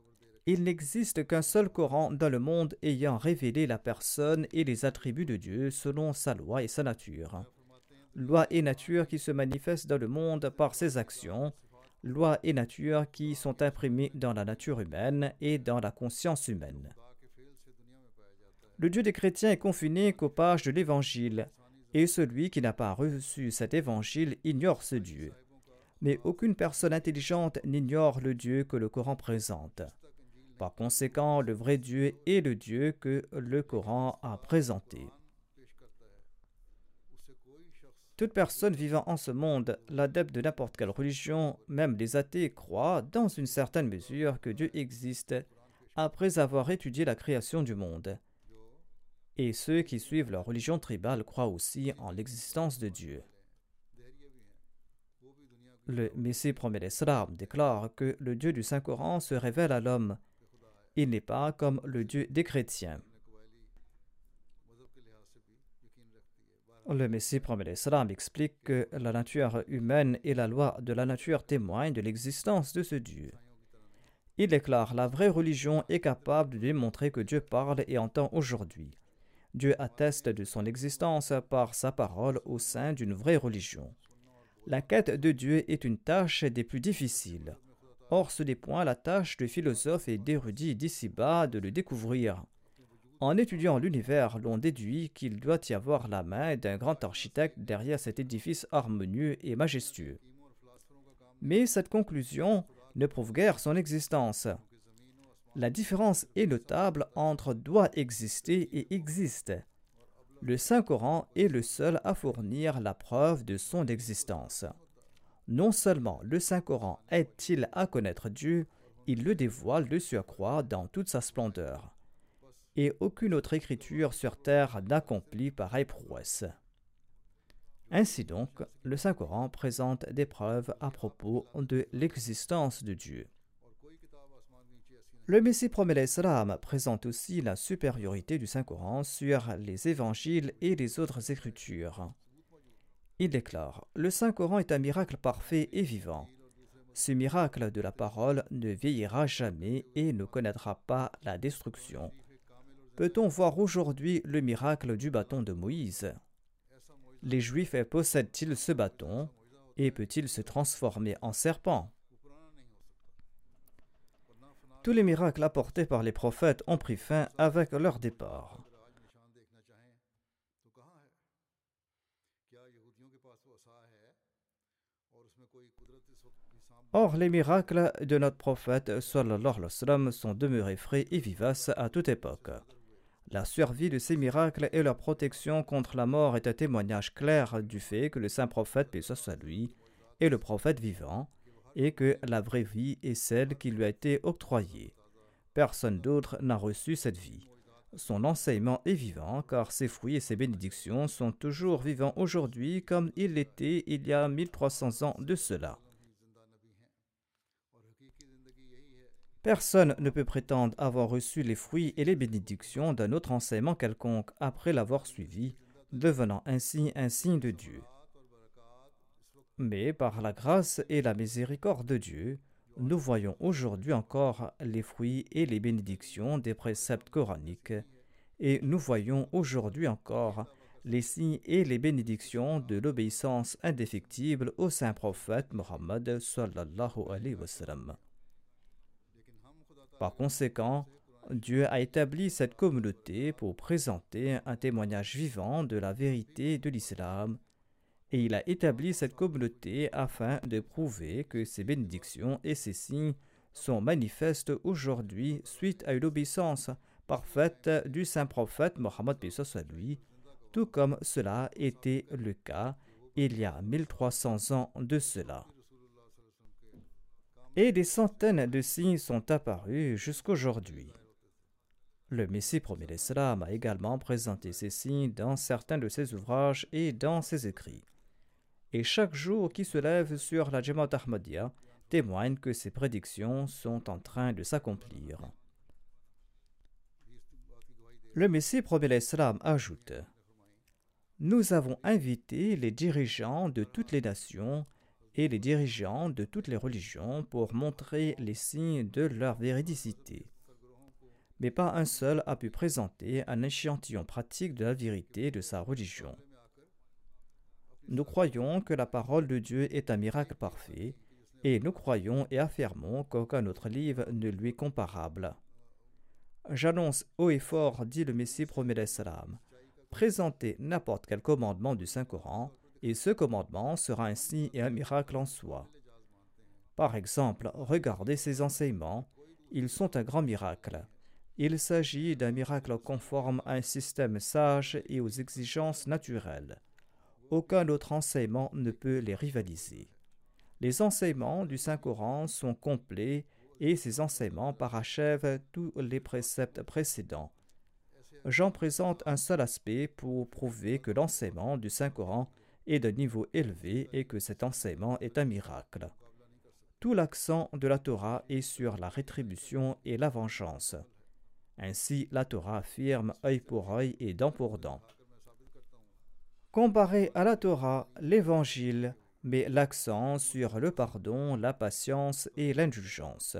Il n'existe qu'un seul Coran dans le monde ayant révélé la personne et les attributs de Dieu selon sa loi et sa nature. Loi et nature qui se manifestent dans le monde par ses actions, loi et nature qui sont imprimées dans la nature humaine et dans la conscience humaine. Le Dieu des chrétiens est confiné qu'aux pages de l'Évangile, et celui qui n'a pas reçu cet Évangile ignore ce Dieu. Mais aucune personne intelligente n'ignore le Dieu que le Coran présente. Par conséquent, le vrai Dieu est le Dieu que le Coran a présenté. Toute personne vivant en ce monde, l'adepte de n'importe quelle religion, même les athées, croient, dans une certaine mesure, que Dieu existe, après avoir étudié la création du monde et ceux qui suivent leur religion tribale croient aussi en l'existence de Dieu. Le Messie promet l'Islam déclare que le Dieu du Saint-Coran se révèle à l'homme. Il n'est pas comme le Dieu des chrétiens. Le Messie promet l'Islam explique que la nature humaine et la loi de la nature témoignent de l'existence de ce Dieu. Il déclare la vraie religion est capable de démontrer que Dieu parle et entend aujourd'hui. Dieu atteste de son existence par sa parole au sein d'une vraie religion. La quête de Dieu est une tâche des plus difficiles. Or, ce n'est point la tâche de philosophes et d'érudits d'ici-bas de le découvrir. En étudiant l'univers, l'on déduit qu'il doit y avoir la main d'un grand architecte derrière cet édifice harmonieux et majestueux. Mais cette conclusion ne prouve guère son existence. La différence est notable entre doit exister et existe. Le Saint-Coran est le seul à fournir la preuve de son existence. Non seulement le Saint-Coran aide-t-il à connaître Dieu, il le dévoile de surcroît dans toute sa splendeur. Et aucune autre écriture sur terre n'accomplit pareille prouesse. Ainsi donc, le Saint-Coran présente des preuves à propos de l'existence de Dieu. Le Messie promet l'Islam présente aussi la supériorité du Saint-Coran sur les évangiles et les autres écritures. Il déclare Le Saint-Coran est un miracle parfait et vivant. ce miracle de la parole ne vieillira jamais et ne connaîtra pas la destruction. Peut-on voir aujourd'hui le miracle du bâton de Moïse? Les Juifs possèdent-ils ce bâton et peut-il se transformer en serpent? Tous les miracles apportés par les prophètes ont pris fin avec leur départ. Or, les miracles de notre prophète sallam, sont demeurés frais et vivaces à toute époque. La survie de ces miracles et leur protection contre la mort est un témoignage clair du fait que le saint prophète, paix soit lui, est le prophète vivant et que la vraie vie est celle qui lui a été octroyée. Personne d'autre n'a reçu cette vie. Son enseignement est vivant car ses fruits et ses bénédictions sont toujours vivants aujourd'hui comme ils l'étaient il y a 1300 ans de cela. Personne ne peut prétendre avoir reçu les fruits et les bénédictions d'un autre enseignement quelconque après l'avoir suivi, devenant ainsi un signe de Dieu. Mais par la grâce et la miséricorde de Dieu, nous voyons aujourd'hui encore les fruits et les bénédictions des préceptes coraniques, et nous voyons aujourd'hui encore les signes et les bénédictions de l'obéissance indéfectible au saint prophète Mohammed. Par conséquent, Dieu a établi cette communauté pour présenter un témoignage vivant de la vérité de l'islam, et il a établi cette communauté afin de prouver que ses bénédictions et ses signes sont manifestes aujourd'hui suite à une obéissance parfaite du saint prophète Mohammed lui, tout comme cela était le cas il y a 1300 ans de cela et des centaines de signes sont apparus jusqu'aujourd'hui. Le Messie premier l'Islam a également présenté ces signes dans certains de ses ouvrages et dans ses écrits. Et chaque jour qui se lève sur la Jamaat Ahmadiyya témoigne que ces prédictions sont en train de s'accomplir. Le Messie premier l'Islam ajoute Nous avons invité les dirigeants de toutes les nations et les dirigeants de toutes les religions pour montrer les signes de leur véridicité. Mais pas un seul a pu présenter un échantillon pratique de la vérité de sa religion. Nous croyons que la parole de Dieu est un miracle parfait, et nous croyons et affirmons qu'aucun autre livre ne lui est comparable. J'annonce haut et fort, dit le Messie promet salam, présentez n'importe quel commandement du Saint-Coran, et ce commandement sera ainsi et un miracle en soi. Par exemple, regardez ces enseignements, ils sont un grand miracle. Il s'agit d'un miracle conforme à un système sage et aux exigences naturelles. Aucun autre enseignement ne peut les rivaliser. Les enseignements du Saint-Coran sont complets et ces enseignements parachèvent tous les préceptes précédents. J'en présente un seul aspect pour prouver que l'enseignement du Saint-Coran est de niveau élevé et que cet enseignement est un miracle. Tout l'accent de la Torah est sur la rétribution et la vengeance. Ainsi, la Torah affirme œil pour œil et dent pour dent. Comparé à la Torah, l'Évangile met l'accent sur le pardon, la patience et l'indulgence.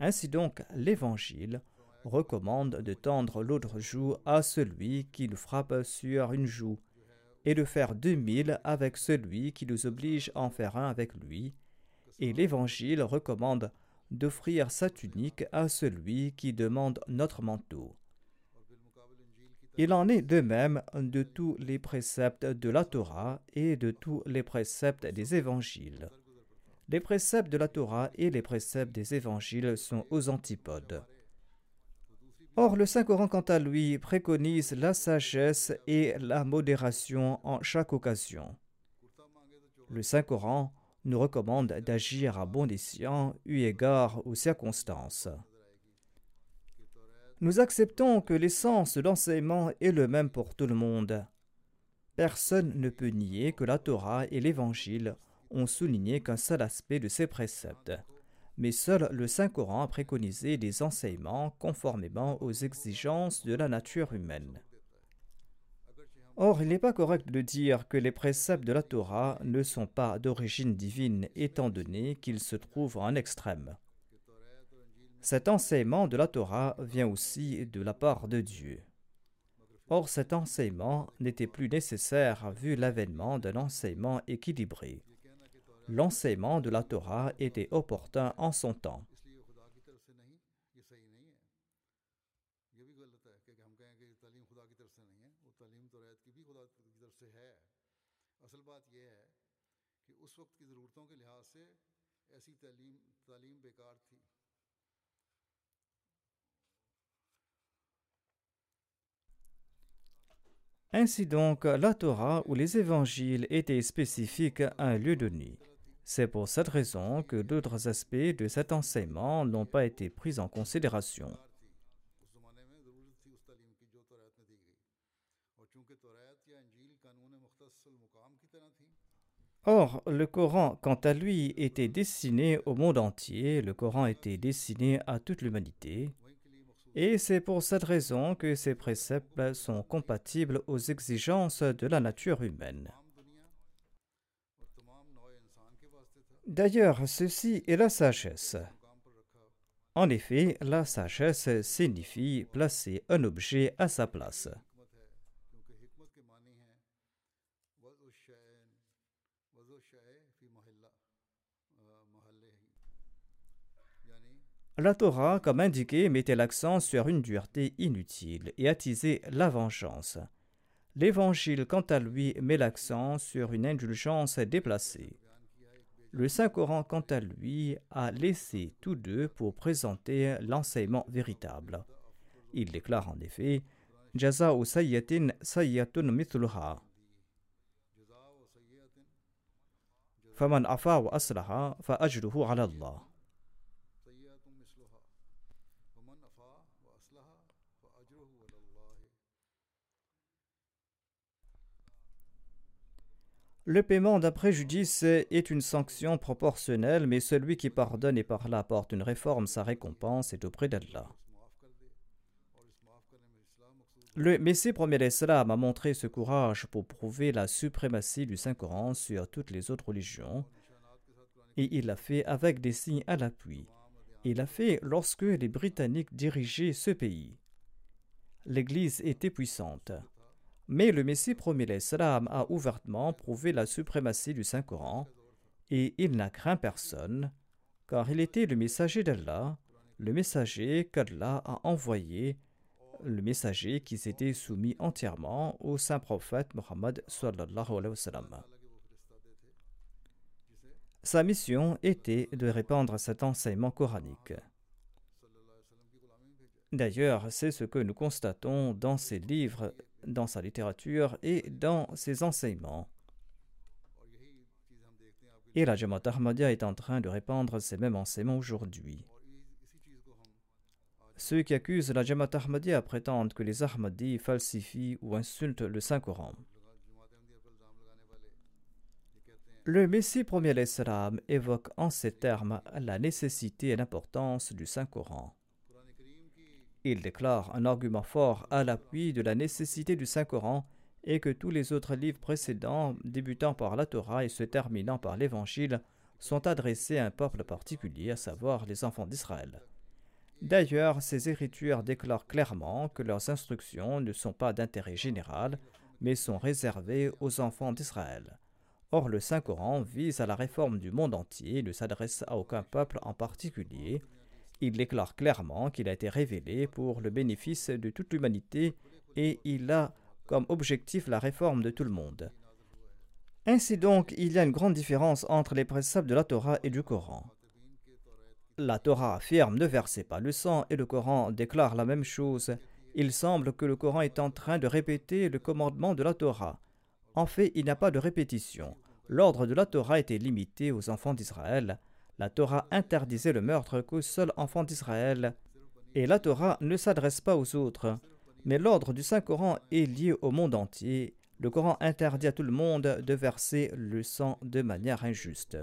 Ainsi donc, l'Évangile recommande de tendre l'autre joue à celui qui nous frappe sur une joue et de faire deux mille avec celui qui nous oblige à en faire un avec lui. Et l'Évangile recommande d'offrir sa tunique à celui qui demande notre manteau. Il en est de même de tous les préceptes de la Torah et de tous les préceptes des évangiles. Les préceptes de la Torah et les préceptes des évangiles sont aux antipodes. Or, le Saint-Coran, quant à lui, préconise la sagesse et la modération en chaque occasion. Le Saint-Coran nous recommande d'agir à bon escient eu égard aux circonstances. Nous acceptons que l'essence de l'enseignement est le même pour tout le monde. Personne ne peut nier que la Torah et l'Évangile ont souligné qu'un seul aspect de ces préceptes mais seul le Saint-Coran a préconisé des enseignements conformément aux exigences de la nature humaine. Or, il n'est pas correct de dire que les préceptes de la Torah ne sont pas d'origine divine étant donné qu'ils se trouvent en extrême. Cet enseignement de la Torah vient aussi de la part de Dieu. Or, cet enseignement n'était plus nécessaire vu l'avènement d'un enseignement équilibré. L'enseignement de la Torah était opportun en son temps. Ainsi donc, la Torah ou les évangiles étaient spécifiques à un lieu donné. C'est pour cette raison que d'autres aspects de cet enseignement n'ont pas été pris en considération. Or, le Coran, quant à lui, était destiné au monde entier, le Coran était destiné à toute l'humanité, et c'est pour cette raison que ces préceptes sont compatibles aux exigences de la nature humaine. D'ailleurs, ceci est la sagesse. En effet, la sagesse signifie placer un objet à sa place. La Torah, comme indiqué, mettait l'accent sur une dureté inutile et attisait la vengeance. L'Évangile, quant à lui, met l'accent sur une indulgence déplacée. Le Saint-Coran, quant à lui, a laissé tous deux pour présenter l'enseignement véritable. Il déclare en effet Jaza ou sayyatin sayyatun mithluha. Afa fa ala. Le paiement d'un préjudice est une sanction proportionnelle, mais celui qui pardonne et par là apporte une réforme, sa récompense est auprès d'Allah. Le Messie premier l'Islam a montré ce courage pour prouver la suprématie du Saint-Coran sur toutes les autres religions, et il l'a fait avec des signes à l'appui. Il l'a fait lorsque les Britanniques dirigeaient ce pays. L'Église était puissante. Mais le Messie promis l'Islam a ouvertement prouvé la suprématie du Saint-Coran et il n'a craint personne, car il était le messager d'Allah, le messager qu'Allah a envoyé, le messager qui s'était soumis entièrement au saint prophète Mohammed Sa mission était de répandre cet enseignement coranique. D'ailleurs, c'est ce que nous constatons dans ces livres dans sa littérature et dans ses enseignements. Et la Jamaat Ahmadiyya est en train de répandre ces mêmes enseignements aujourd'hui. Ceux qui accusent la Jamaat Ahmadiyya prétendent que les Ahmadis falsifient ou insultent le Saint-Coran. Le Messie premier l'Islam évoque en ces termes la nécessité et l'importance du Saint-Coran. Il déclare un argument fort à l'appui de la nécessité du Saint-Coran et que tous les autres livres précédents, débutant par la Torah et se terminant par l'Évangile, sont adressés à un peuple particulier, à savoir les enfants d'Israël. D'ailleurs, ces écritures déclarent clairement que leurs instructions ne sont pas d'intérêt général, mais sont réservées aux enfants d'Israël. Or, le Saint-Coran vise à la réforme du monde entier et ne s'adresse à aucun peuple en particulier, il déclare clairement qu'il a été révélé pour le bénéfice de toute l'humanité et il a comme objectif la réforme de tout le monde. Ainsi donc, il y a une grande différence entre les préceptes de la Torah et du Coran. La Torah affirme ne versez pas le sang et le Coran déclare la même chose. Il semble que le Coran est en train de répéter le commandement de la Torah. En fait, il n'y a pas de répétition. L'ordre de la Torah était limité aux enfants d'Israël. La Torah interdisait le meurtre qu'aux seuls enfants d'Israël, et la Torah ne s'adresse pas aux autres. Mais l'ordre du Saint-Coran est lié au monde entier. Le Coran interdit à tout le monde de verser le sang de manière injuste.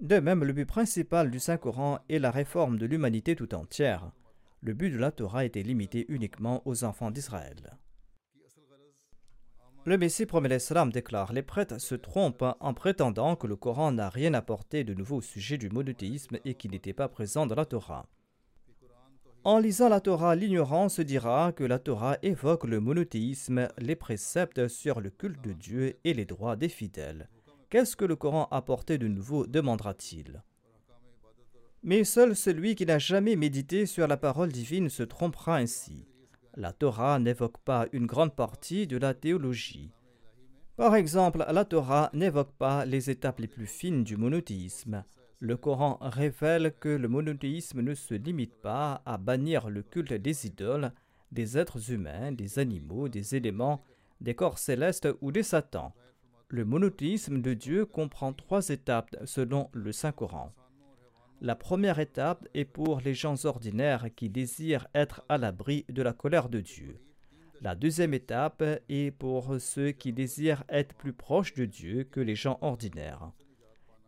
De même, le but principal du Saint-Coran est la réforme de l'humanité tout entière. Le but de la Torah était limité uniquement aux enfants d'Israël. Le Messie promet déclare Les prêtres se trompent en prétendant que le Coran n'a rien apporté de nouveau au sujet du monothéisme et qu'il n'était pas présent dans la Torah. En lisant la Torah, l'ignorant se dira que la Torah évoque le monothéisme, les préceptes sur le culte de Dieu et les droits des fidèles. Qu'est-ce que le Coran apporté de nouveau demandera-t-il. Mais seul celui qui n'a jamais médité sur la parole divine se trompera ainsi. La Torah n'évoque pas une grande partie de la théologie. Par exemple, la Torah n'évoque pas les étapes les plus fines du monothéisme. Le Coran révèle que le monothéisme ne se limite pas à bannir le culte des idoles, des êtres humains, des animaux, des éléments, des corps célestes ou des satans. Le monothéisme de Dieu comprend trois étapes selon le Saint-Coran. La première étape est pour les gens ordinaires qui désirent être à l'abri de la colère de Dieu. La deuxième étape est pour ceux qui désirent être plus proches de Dieu que les gens ordinaires.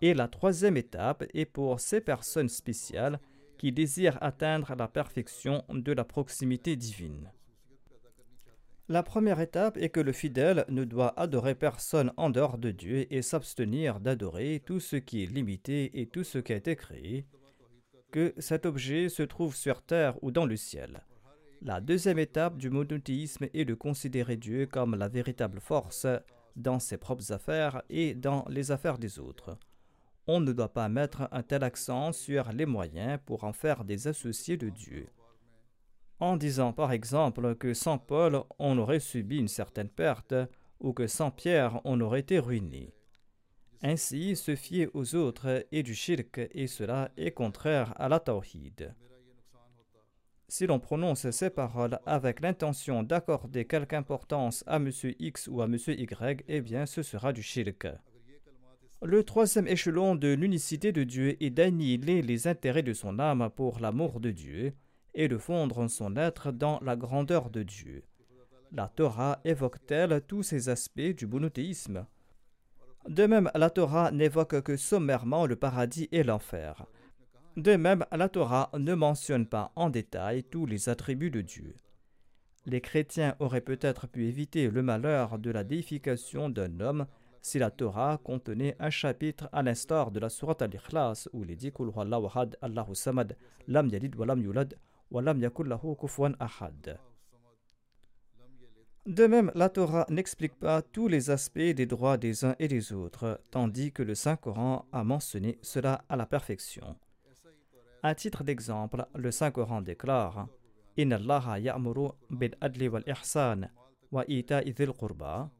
Et la troisième étape est pour ces personnes spéciales qui désirent atteindre la perfection de la proximité divine. La première étape est que le fidèle ne doit adorer personne en dehors de Dieu et s'abstenir d'adorer tout ce qui est limité et tout ce qui a été créé, que cet objet se trouve sur terre ou dans le ciel. La deuxième étape du monothéisme est de considérer Dieu comme la véritable force dans ses propres affaires et dans les affaires des autres on ne doit pas mettre un tel accent sur les moyens pour en faire des associés de Dieu. En disant par exemple que sans Paul on aurait subi une certaine perte ou que sans Pierre on aurait été ruiné. Ainsi, se fier aux autres est du shirk et cela est contraire à la tawhid. Si l'on prononce ces paroles avec l'intention d'accorder quelque importance à M. X ou à M. Y, eh bien ce sera du shirk. Le troisième échelon de l'unicité de Dieu est d'annihiler les intérêts de son âme pour l'amour de Dieu et de fondre son être dans la grandeur de Dieu. La Torah évoque-t-elle tous ces aspects du monothéisme? De même, la Torah n'évoque que sommairement le paradis et l'enfer. De même, la Torah ne mentionne pas en détail tous les attributs de Dieu. Les chrétiens auraient peut-être pu éviter le malheur de la déification d'un homme si la Torah contenait un chapitre à l'instar de la Sourate Al-Ikhlas où il est dit Allahu Samad, Lam Yalid wa Lam Yulad De même, la Torah n'explique pas tous les aspects des droits des uns et des autres, tandis que le Saint-Coran a mentionné cela à la perfection. À titre d'exemple, le Saint-Coran déclare Inna Allah ya'muru adli wal ihsan wa ita'i dhil qurba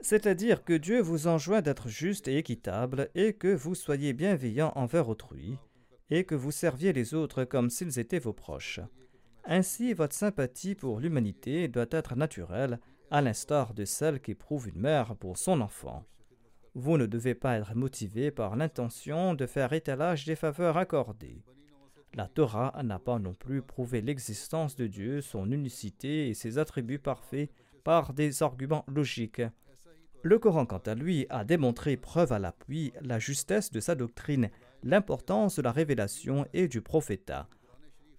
c'est-à-dire que Dieu vous enjoint d'être juste et équitable et que vous soyez bienveillant envers autrui et que vous serviez les autres comme s'ils étaient vos proches. Ainsi, votre sympathie pour l'humanité doit être naturelle, à l'instar de celle qu'éprouve une mère pour son enfant. Vous ne devez pas être motivé par l'intention de faire étalage des faveurs accordées. La Torah n'a pas non plus prouvé l'existence de Dieu, son unicité et ses attributs parfaits par des arguments logiques. Le Coran, quant à lui, a démontré preuve à l'appui la justesse de sa doctrine, l'importance de la révélation et du prophétat.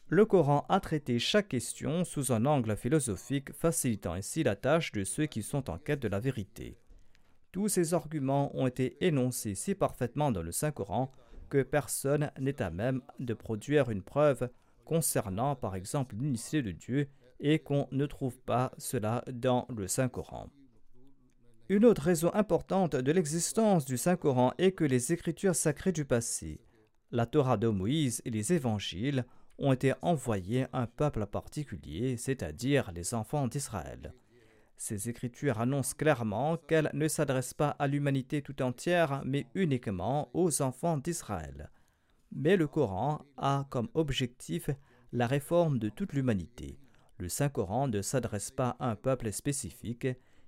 Le Coran a traité chaque question sous un angle philosophique, facilitant ainsi la tâche de ceux qui sont en quête de la vérité. Tous ces arguments ont été énoncés si parfaitement dans le Saint-Coran que personne n'est à même de produire une preuve concernant par exemple l'unicité de Dieu et qu'on ne trouve pas cela dans le Saint-Coran. Une autre raison importante de l'existence du Saint-Coran est que les écritures sacrées du passé, la Torah de Moïse et les évangiles, ont été envoyés à un peuple particulier, c'est-à-dire les enfants d'Israël. Ces écritures annoncent clairement qu'elles ne s'adressent pas à l'humanité tout entière, mais uniquement aux enfants d'Israël. Mais le Coran a comme objectif la réforme de toute l'humanité. Le Saint-Coran ne s'adresse pas à un peuple spécifique,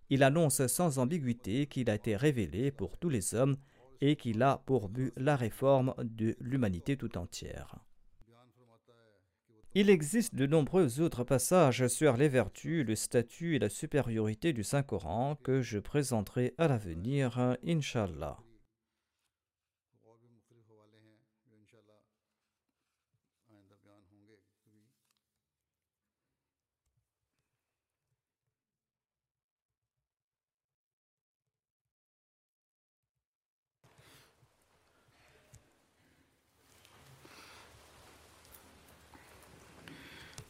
il annonce sans ambiguïté qu'il a été révélé pour tous les hommes et qu'il a pour but la réforme de l'humanité tout entière. Il existe de nombreux autres passages sur les vertus, le statut et la supériorité du Saint-Coran que je présenterai à l'avenir, Inshallah.